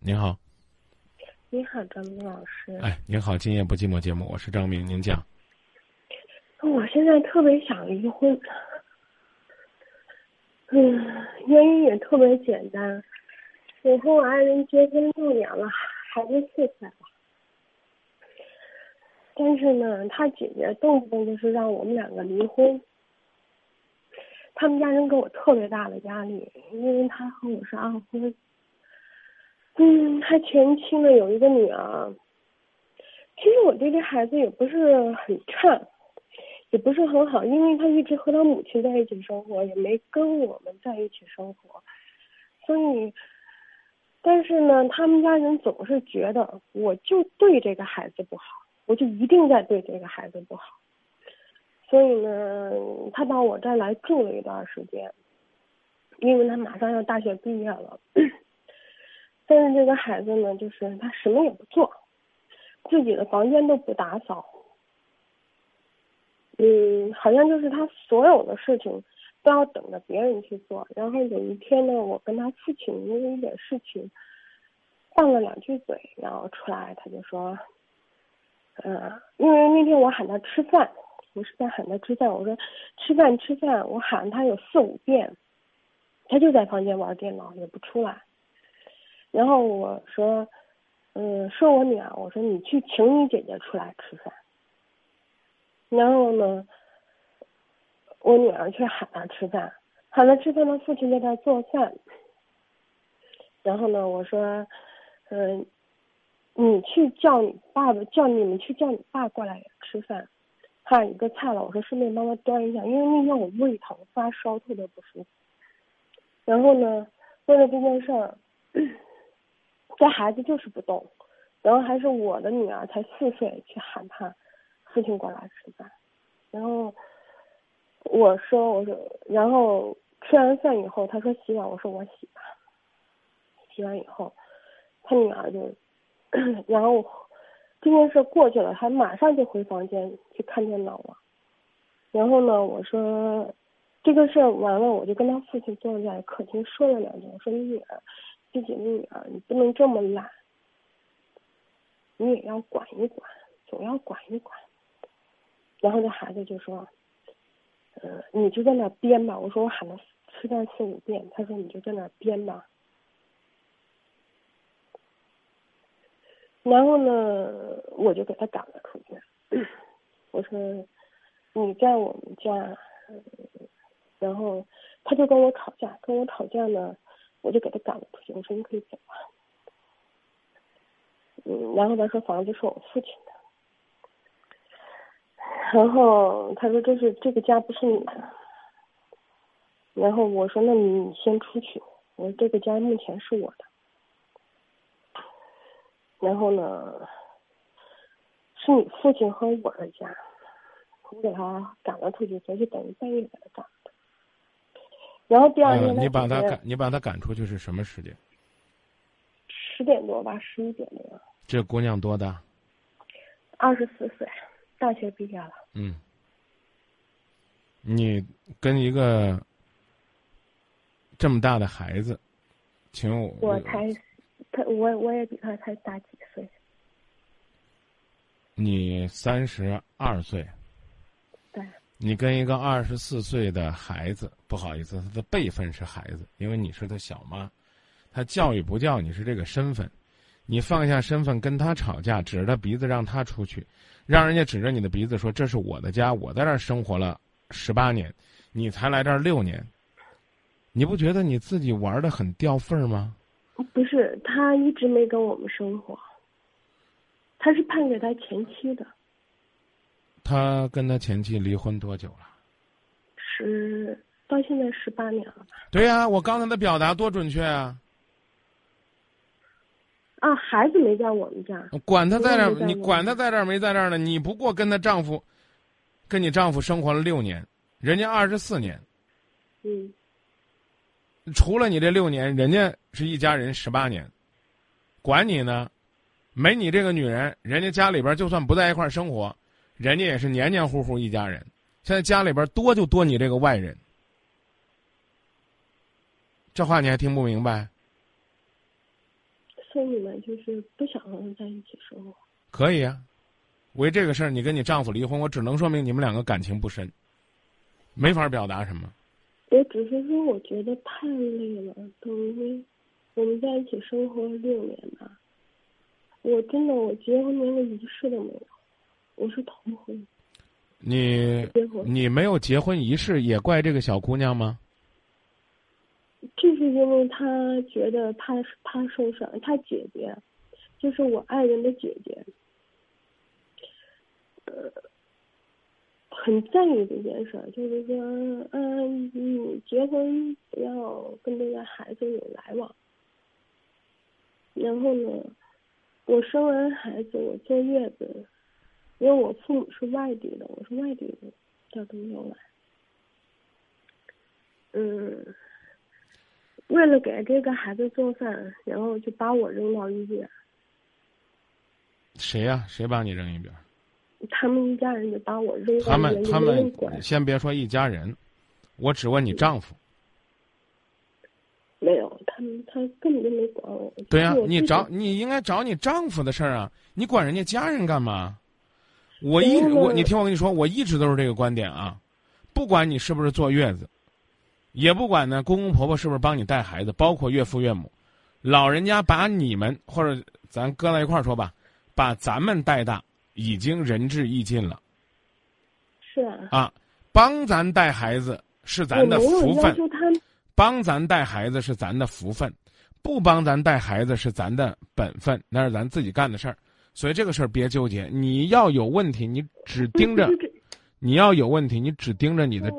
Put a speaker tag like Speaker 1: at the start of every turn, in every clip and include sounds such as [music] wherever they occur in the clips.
Speaker 1: 您好，
Speaker 2: 你好，张明老师。
Speaker 1: 哎，您好，今夜不寂寞节目，我是张明，您讲。
Speaker 2: 我现在特别想离婚，嗯，原因也特别简单，我和我爱人结婚六年了，孩子四岁了，但是呢，他姐姐动不动就是让我们两个离婚。他们家人给我特别大的压力，因为他和我是二婚。嗯，他前妻呢有一个女儿。其实我对这孩子也不是很差，也不是很好，因为他一直和他母亲在一起生活，也没跟我们在一起生活。所以，但是呢，他们家人总是觉得我就对这个孩子不好，我就一定在对这个孩子不好。所以呢，他到我这儿来住了一段时间，因为他马上要大学毕业了。[clears throat] 但是这个孩子呢，就是他什么也不做，自己的房间都不打扫，嗯，好像就是他所有的事情都要等着别人去做。然后有一天呢，我跟他父亲因为一点事情拌了两句嘴，然后出来他就说，嗯，因为那天我喊他吃饭。我是在喊他吃饭，我说吃饭吃饭，我喊他有四五遍，他就在房间玩电脑，也不出来。然后我说，嗯，说我女儿，我说你去请你姐姐出来吃饭。然后呢，我女儿去喊她吃饭，喊她吃饭，他父亲在那做饭。然后呢，我说，嗯，你去叫你爸爸，叫你们去叫你爸过来吃饭。差一个菜了，我说顺便帮他端一下，因为那天我胃疼发烧，特别不舒服。然后呢，为了这件事儿，这孩子就是不动，然后还是我的女儿才四岁去喊他父亲过来吃饭，然后我说我说，然后吃完饭以后，他说洗碗，我说我洗吧。洗完以后，他女儿就，[coughs] 然后。这件事过去了，他马上就回房间去看电脑了。然后呢，我说这个事完了，我就跟他父亲坐在客厅说了两句。我说你女儿，自己的女儿，你不能这么懒，你也要管一管，总要管一管。然后这孩子就说：“嗯，你就在那编吧。”我说我喊他吃饭四五遍，他说你就在那编吧。然后呢，我就给他赶了出去。我说：“你在我们家。”然后他就跟我吵架，跟我吵架呢，我就给他赶了出去。我说：“你可以走啊。”嗯，然后他说房子是我父亲的。然后他说：“这是这个家不是你的。”然后我说：“那你先出去。”我说：“这个家目前是我的。”然后呢，是你父亲和我的家，我给他赶了出去，所以等于半夜给他赶。然后第二天，
Speaker 1: 你把他赶，你把他赶出去是什么时间？
Speaker 2: 十点多吧，十一点多。
Speaker 1: 这姑娘多大？
Speaker 2: 二十四岁，大学毕业了。
Speaker 1: 嗯。你跟一个这么大的孩子，请我。
Speaker 2: 我才。他我我也比他才大几岁。
Speaker 1: 你三十二岁。你跟一个二十四岁的孩子，不好意思，他的辈分是孩子，因为你是他小妈，他教育不教你是这个身份，你放下身份跟他吵架，指着他鼻子让他出去，让人家指着你的鼻子说这是我的家，我在这儿生活了十八年，你才来这儿六年，你不觉得你自己玩的很掉份儿吗？
Speaker 2: 不是，他一直没跟我们生活。他是判给他前妻的。
Speaker 1: 他跟他前妻离婚多久了？
Speaker 2: 十到现在十八年了吧？
Speaker 1: 对呀，我刚才的表达多准确啊！
Speaker 2: 啊，孩子没在我们家。
Speaker 1: 管他在这儿，你管他在这儿没在这儿呢？你不过跟他丈夫，跟你丈夫生活了六年，人家二十四年。
Speaker 2: 嗯。
Speaker 1: 除了你这六年，人家是一家人十八年，管你呢，没你这个女人，人家家里边就算不在一块儿生活，人家也是黏黏糊糊一家人。现在家里边多就多你这个外人，这话你还听不明白？
Speaker 2: 求你们，就是不想和他在一起生活。
Speaker 1: 可以啊，为这个事儿你跟你丈夫离婚，我只能说明你们两个感情不深，没法表达什么。
Speaker 2: 我只是说，我觉得太累了，等于我们在一起生活六年吧，我真的我结婚连个仪式都没有，我是头婚。
Speaker 1: 你你没有结婚仪式，也怪这个小姑娘吗？
Speaker 2: 就是因为他觉得他他受伤，他姐姐，就是我爱人的姐姐，呃，很在意这件事儿，就是说，嗯，你结婚不要跟这个孩子有来往。然后呢，我生完孩子，我坐月子，因为我父母是外地的，我是外地的，他都没有来。嗯。为了给这个孩子做饭，然后就把我扔到一边。
Speaker 1: 谁呀、谁把你扔一边？
Speaker 2: 他们一家人就把我扔
Speaker 1: 他们他们，先别说一家人，我只问你丈夫。
Speaker 2: 没有，他们他根本就没管我。
Speaker 1: 对呀、你找你应该找你丈夫的事儿啊，你管人家家人干嘛？我一直我你听我跟你说，我一直都是这个观点啊，不管你是不是坐月子，也不管呢公公婆婆是不是帮你带孩子，包括岳父岳母，老人家把你们或者咱搁在一块儿说吧，把咱们带大，已经仁至义尽了
Speaker 2: 是啊，
Speaker 1: 啊，帮咱带孩子是咱的福分。帮咱带孩子是咱的福分，不帮咱带孩子是咱的本分，那是咱自己干的事儿。所以这个事儿别纠结，你要有问题，你只 [laughs] 盯着你要有问题，你只盯着你的，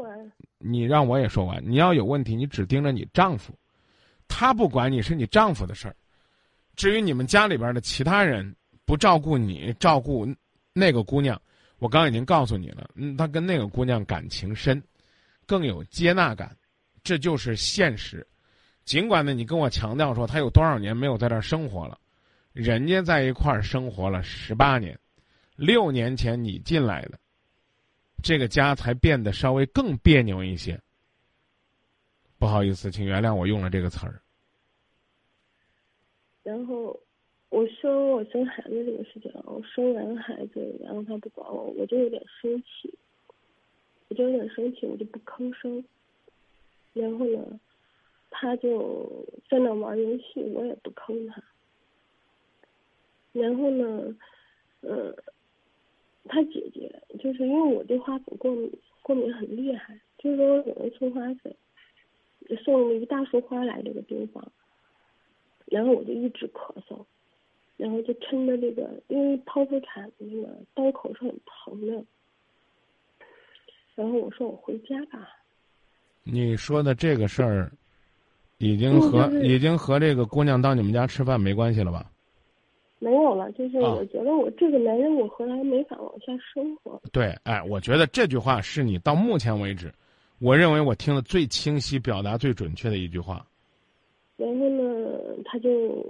Speaker 1: 你让我也说完，你要有问题，你只盯着你丈夫，他不管你是你丈夫的事儿。至于你们家里边的其他人不照顾你，照顾那个姑娘，我刚已经告诉你了，嗯，他跟那个姑娘感情深，更有接纳感，这就是现实。尽管呢，你跟我强调说他有多少年没有在这儿生活了，人家在一块儿生活了十八年，六年前你进来的，这个家才变得稍微更别扭一些。不好意思，请原谅我用了这个词儿。
Speaker 2: 然后我生我生孩子这个事情，我生完孩子，然后他不管我，我就有点生气，我就有点生气，我就不吭声。然后呢，他就在那玩游戏，我也不吭他。然后呢，呃，他姐姐就是因为我对花粉过敏，过敏很厉害，就是说有人送花粉，送了一大束花来这个病房，然后我就一直咳嗽，然后就撑着这个，因为剖腹产那个刀口是很疼的，然后我说我回家吧，
Speaker 1: 你说的这个事儿，已经
Speaker 2: 嗯
Speaker 1: 和、
Speaker 2: 就是
Speaker 1: 已经和这个姑娘到你们家吃饭没关系了吧？
Speaker 2: 没有了，就是
Speaker 1: 啊。
Speaker 2: 我觉得我这个男人我和他没法往下生活，
Speaker 1: 对，哎，我觉得这句话是你到目前为止，我认为我听的最清晰、表达最准确的一句话。
Speaker 2: 然后呢，他就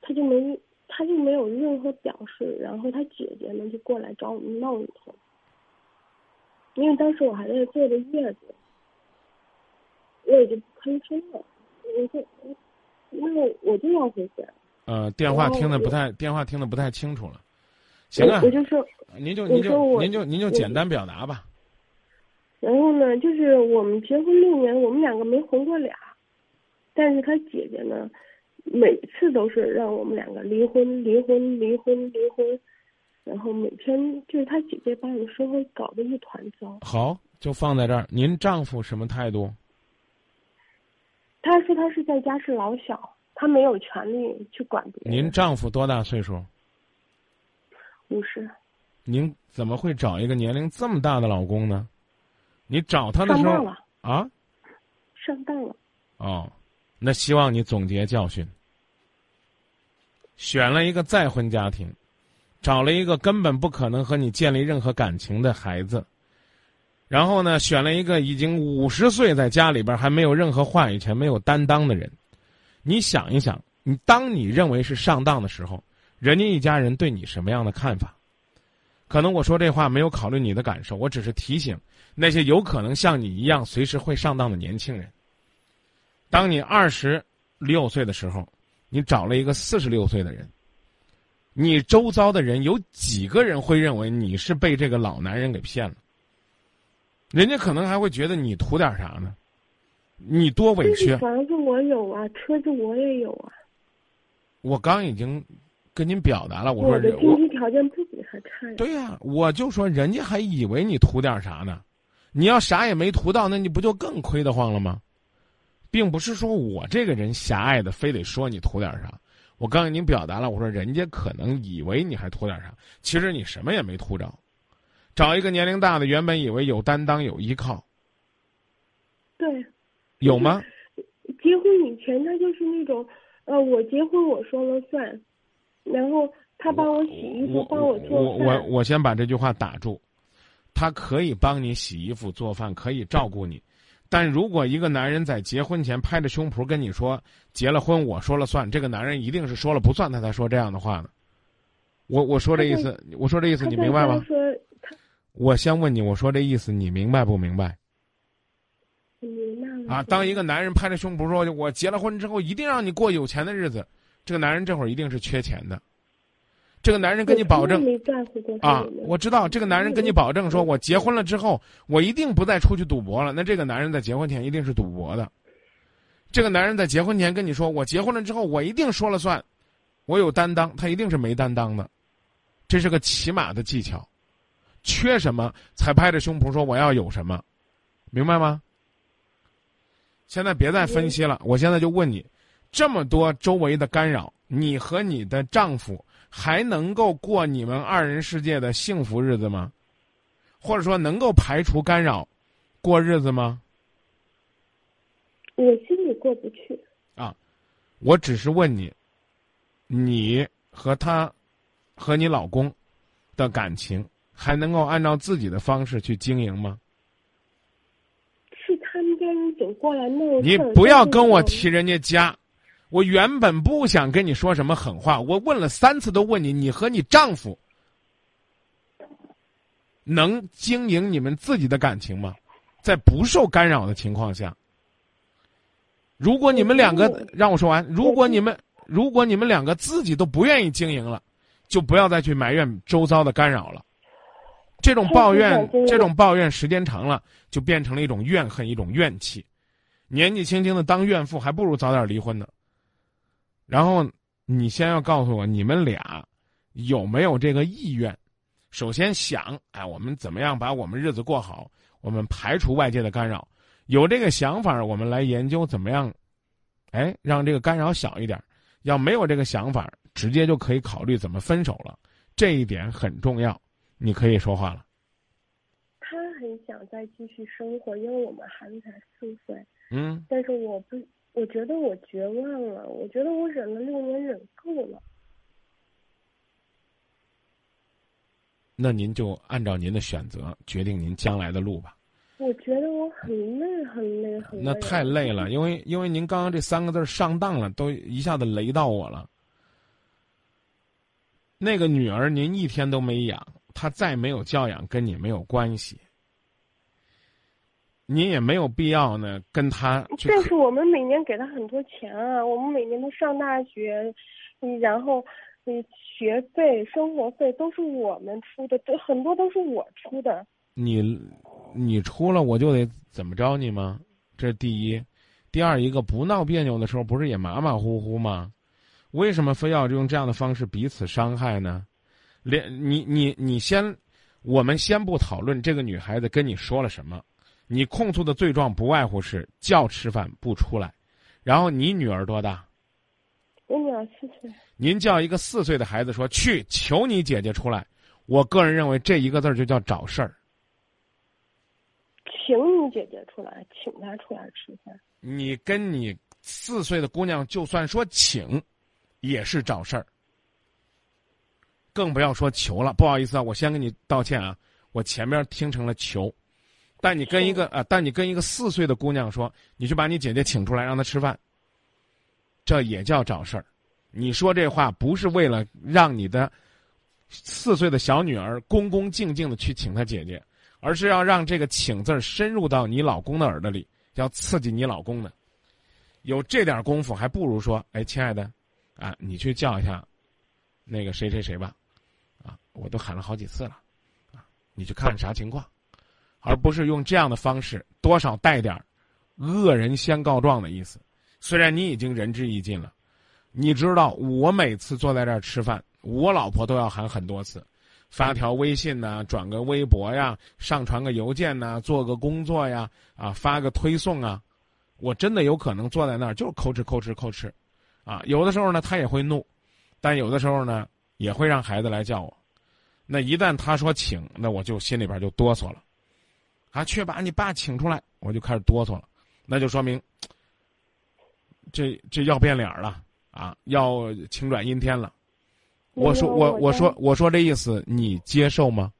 Speaker 2: 他就没他就没有任何表示，然后他姐姐呢就过来找我们闹一通，因为当时我还在坐着月子，我也就不吭声了，我就那我就要回家，
Speaker 1: 呃，电话听的不太，电话听的不太清楚了。行啊
Speaker 2: 我我，就说，
Speaker 1: 您就您就您就您就简单表达吧。
Speaker 2: 然后呢，就是我们结婚六年，我们两个没红过脸，但是他姐姐呢，每次都是让我们两个离婚、离婚、离婚、离婚，然后每天就是他姐姐把我们生活搞得一团糟。
Speaker 1: 好，就放在这儿。您丈夫什么态度？
Speaker 2: 他说他是在家是老小，他没有权利去管别人。
Speaker 1: 您丈夫多大岁数？
Speaker 2: 五十
Speaker 1: 您怎么会找一个年龄这么大的老公呢？你找他的时候啊？
Speaker 2: 上当了。
Speaker 1: 哦，那希望你总结教训。选了一个再婚家庭，找了一个根本不可能和你建立任何感情的孩子，然后呢，选了一个已经五十岁在家里边还没有任何话语权、没有担当的人。你想一想，你当你认为是上当的时候，人家一家人对你什么样的看法？可能我说这话没有考虑你的感受，我只是提醒那些有可能像你一样随时会上当的年轻人。当你二十六岁的时候，你找了一个四十六岁的人，你周遭的人有几个人会认为你是被这个老男人给骗了？人家可能还会觉得你图点啥呢？你多委屈！
Speaker 2: 房子我有啊，车子我也有啊。
Speaker 1: 我刚已经跟您表达了，我说
Speaker 2: 我的经济条件不比他差呀。
Speaker 1: 对呀，我就说人家还以为你图点啥呢？你要啥也没图到，那你不就更亏得慌了吗？并不是说我这个人狭隘的，非得说你图点啥。我刚已经表达了，我说人家可能以为你还图点啥，其实你什么也没图着。找一个年龄大的，原本以为有担当有依靠。
Speaker 2: 对。
Speaker 1: 有吗？
Speaker 2: 结婚以前他就是那种，呃，我结婚我说了算，然后他帮我洗衣服，帮我做
Speaker 1: 饭。我我我先把这句话打住。他可以帮你洗衣服、做饭，可以照顾你，但如果一个男人在结婚前拍着胸脯跟你说结了婚我说了算，这个男人一定是说了不算，他才说这样的话呢。我我说这意思，我说这意思，你明白吗？我先问你，我说这意思，你明白不明白？啊，当一个男人拍着胸脯说我结了婚之后一定让你过有钱的日子，这个男人这会儿一定是缺钱的。这个男人跟你保证啊，我知道这个男人跟你保证说，我结婚了之后，我一定不再出去赌博了。那这个男人在结婚前一定是赌博的。这个男人在结婚前跟你说，我结婚了之后，我一定说了算，我有担当，他一定是没担当的。这是个起码的技巧，缺什么才拍着胸脯说我要有什么，明白吗？现在别再分析了，我现在就问你，这么多周围的干扰，你和你的丈夫。还能够过你们二人世界的幸福日子吗？或者说能够排除干扰，过日子吗？
Speaker 2: 我心里过不去。
Speaker 1: 啊，我只是问你，你和他，和你老公的感情还能够按照自己的方式去经营吗？你不要跟我提人家家。我原本不想跟你说什么狠话，我问了三次都问你，你和你丈夫能经营你们自己的感情吗？在不受干扰的情况下，如果你们两个让我说完，如果你们如果你们两个自己都不愿意经营了，就不要再去埋怨周遭的干扰了。这种抱怨，这种抱怨时间长了，就变成了一种怨恨，一种怨气。年纪轻轻的当怨妇，还不如早点离婚呢。然后你先要告诉我，你们俩有没有这个意愿？首先想，哎，我们怎么样把我们日子过好？我们排除外界的干扰，有这个想法，我们来研究怎么样，哎，让这个干扰小一点。要没有这个想法，直接就可以考虑怎么分手了。这一点很重要，你可以说话了。
Speaker 2: 他很想再继续生活，因为我们孩子才四岁。
Speaker 1: 嗯。
Speaker 2: 但是我不。我觉得我绝望了，我觉得我忍了六年，忍够了。
Speaker 1: 那您就按照您的选择决定您将来的路吧。
Speaker 2: 我觉得我很累，很累，很累。
Speaker 1: 那太累了，因为因为您刚刚这三个字上当了，都一下子雷到我了。那个女儿您一天都没养，她再没有教养，跟你没有关系。你也没有必要呢，跟他。
Speaker 2: 但是我们每年给他很多钱啊，我们每年都上大学，然后，你，学费、生活费都是我们出的，这很多都是我出的。
Speaker 1: 你，你出了我就得怎么着你吗？这是第一，第二一个不闹别扭的时候不是也马马虎虎吗？为什么非要用这样的方式彼此伤害呢？连你你你先，我们先不讨论这个女孩子跟你说了什么。你控诉的罪状不外乎是叫吃饭不出来，然后你女儿多大？
Speaker 2: 我女儿四岁。
Speaker 1: 您叫一个四岁的孩子说去求你姐姐出来，我个人认为这一个字就叫找事儿。
Speaker 2: 请你姐姐出来，请她出来吃饭。
Speaker 1: 你跟你四岁的姑娘就算说请，也是找事儿。更不要说求了，不好意思啊，我先跟你道歉啊，我前面听成了求。但你跟一个啊，但你跟一个四岁的姑娘说，你去把你姐姐请出来让她吃饭，这也叫找事儿。你说这话不是为了让你的四岁的小女儿恭恭敬敬的去请她姐姐，而是要让这个“请”字深入到你老公的耳朵里，要刺激你老公的。有这点功夫，还不如说：“哎，亲爱的，啊，你去叫一下那个谁谁谁吧，啊，我都喊了好几次了，啊，你去看看啥情况，而不是用这样的方式，多少带点恶人先告状的意思。虽然你已经仁至义尽了，你知道我每次坐在这儿吃饭，我老婆都要喊很多次，发条微信呐，转个微博呀，上传个邮件呐，做个工作呀，啊，发个推送啊。我真的有可能坐在那儿就是抠哧抠哧抠哧，啊，有的时候呢他也会怒，但有的时候呢也会让孩子来叫我。那一旦他说请，那我就心里边就哆嗦了，啊，去把你爸请出来，我就开始哆嗦了，那就说明 [tsk] 这这要变脸了啊，要晴转阴天了。我说我我说我说这意思你接受吗？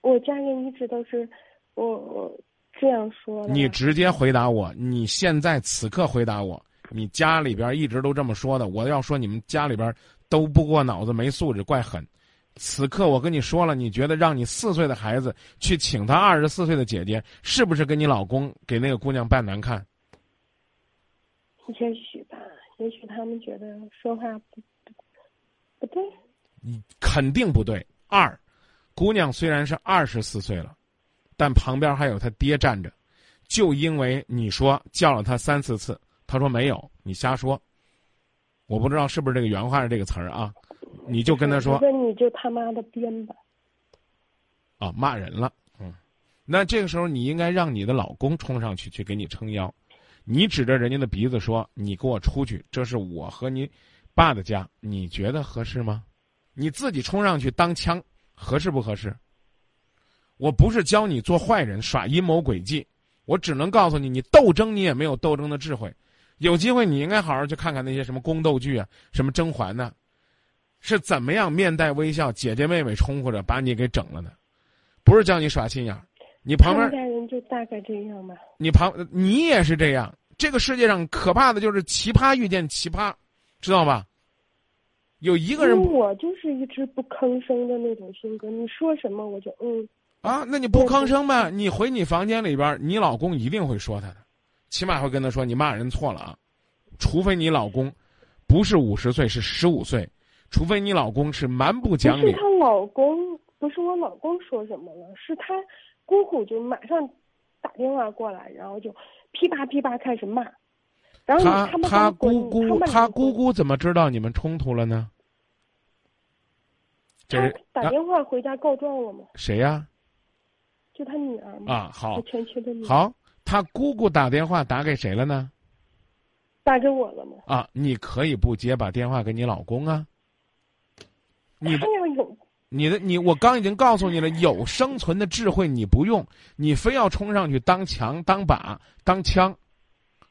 Speaker 2: 我家人一直都是我我。这样说，
Speaker 1: 你直接回答我。你现在此刻回答我，你家里边一直都这么说的。我要说你们家里边都不过脑子没素质，怪狠。此刻我跟你说了，你觉得让你四岁的孩子去请他二十四岁的姐姐，是不是跟你老公给那个姑娘扮难看？
Speaker 2: 也许吧，也许他们觉得说话不不对。
Speaker 1: 你肯定不对。二，姑娘虽然是二十四岁了。但旁边还有他爹站着，就因为你说叫了他三四次，他说没有，你瞎说，我不知道是不是这个原话是这个词儿啊，你就跟他说，
Speaker 2: 那你就他妈的编吧，
Speaker 1: 啊，骂人了，嗯，那这个时候你应该让你的老公冲上去去给你撑腰，你指着人家的鼻子说，你给我出去，这是我和你爸的家，你觉得合适吗？你自己冲上去当枪，合适不合适？我不是教你做坏人、耍阴谋诡计，我只能告诉你，你斗争你也没有斗争的智慧。有机会你应该好好去看看那些什么宫斗剧啊，什么甄嬛呢，是怎么样面带微笑，姐姐妹妹冲呼着把你给整了的，不是叫你耍心眼儿。你旁边
Speaker 2: 家人就大概这样吧。
Speaker 1: 你旁你也是这样。这个世界上可怕的就是奇葩遇见奇葩，知道吧？有一个人，
Speaker 2: 我就是一直不吭声的那种性格，你说什么我就嗯。
Speaker 1: 啊，那你不吭声呗？你回你房间里边，你老公一定会说他的，起码会跟他说你骂人错了啊。除非你老公不是五十岁，是十五岁，除非你老公是蛮不讲理。
Speaker 2: 不是她老公，不是我老公说什么了，是她姑姑就马上打电话过来，然后就噼啪噼啪开始骂。然后他
Speaker 1: 他姑姑他姑姑怎么知道你们冲突了呢？
Speaker 2: 他打电话回家告状了吗？
Speaker 1: 谁呀？
Speaker 2: 就他女儿嘛
Speaker 1: 啊，好，
Speaker 2: 前妻的女儿。
Speaker 1: 好，他姑姑打电话打给谁了呢？
Speaker 2: 打给我了吗？
Speaker 1: 啊，你可以不接，把电话给你老公啊。你
Speaker 2: 他要有
Speaker 1: 你的你，我刚已经告诉你了，有生存的智慧你不用，你非要冲上去当墙、当靶、当枪，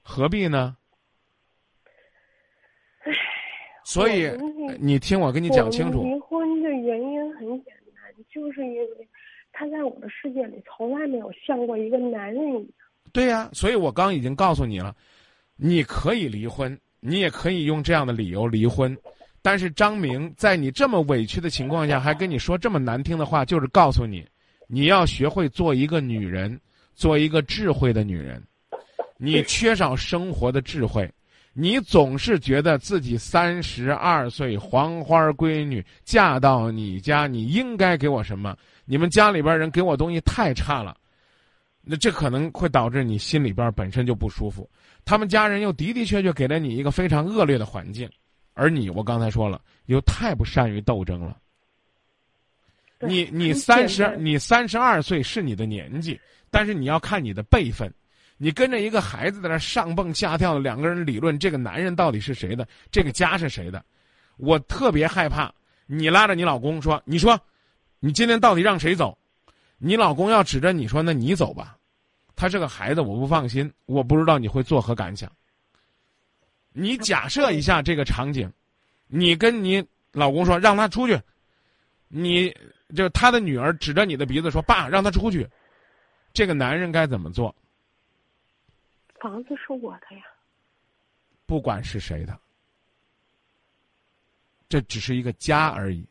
Speaker 1: 何必呢？
Speaker 2: 唉，
Speaker 1: 所以你听我跟你讲清楚。
Speaker 2: 离婚的原因很简单，就是因为。他在我的世界里从来没有像过一个男人一样。
Speaker 1: 对呀，所以我刚已经告诉你了，你可以离婚，你也可以用这样的理由离婚，但是张明在你这么委屈的情况下，还跟你说这么难听的话，就是告诉你，你要学会做一个女人，做一个智慧的女人。你缺少生活的智慧，你总是觉得自己三十二岁黄花闺女嫁到你家，你应该给我什么？你们家里边人给我东西太差了，那这可能会导致你心里边本身就不舒服。他们家人又的的确确给了你一个非常恶劣的环境，而你，我刚才说了，又太不善于斗争了。你你三十你三十二岁是你的年纪，但是你要看你的辈分。你跟着一个孩子在那上蹦下跳的，两个人理论这个男人到底是谁的，这个家是谁的，我特别害怕。你拉着你老公说，你说。你今天到底让谁走？你老公要指着你说：“那你走吧。”他是个孩子，我不放心。我不知道你会作何感想。你假设一下这个场景，你跟你老公说让他出去，你就他的女儿指着你的鼻子说：“爸，让他出去。”这个男人该怎么做？
Speaker 2: 房子是我的呀。
Speaker 1: 不管是谁的，这只是一个家而已。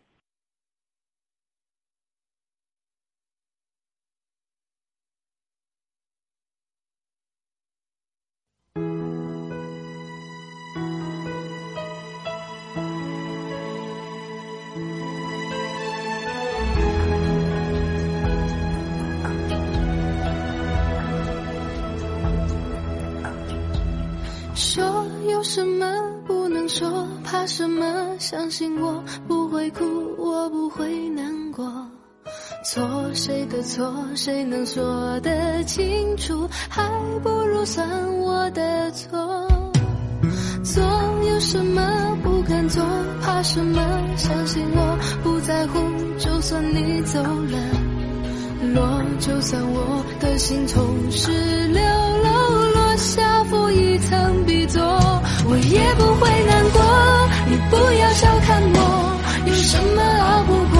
Speaker 3: 谁能说得清楚？还不如算我的错。做有什么不敢做？怕什么？相信我不在乎，就算你走了，落就算我的心从十六楼落下负一层 B 座，我也不会难过。你不要小看我，有什么熬不过？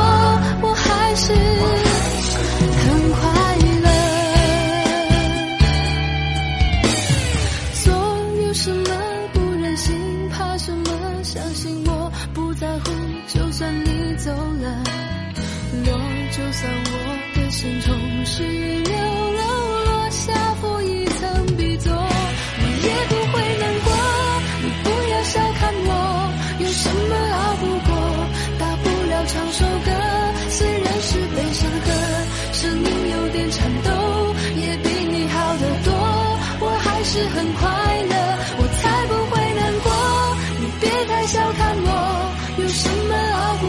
Speaker 3: 别小看我，有什么熬不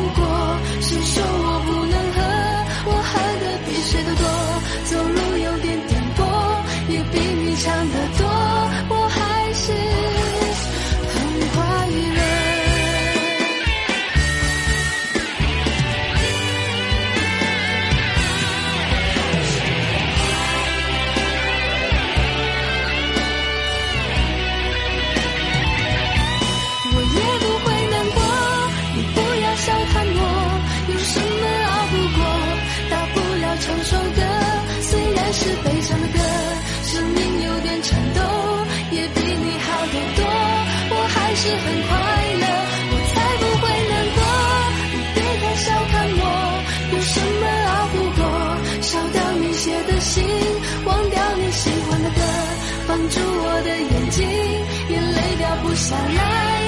Speaker 3: 还是很快乐，我才不会难过。你别太小看我，有什么熬不过？烧掉你写的信，忘掉你喜欢的歌，放住我的眼睛，眼泪掉不下来。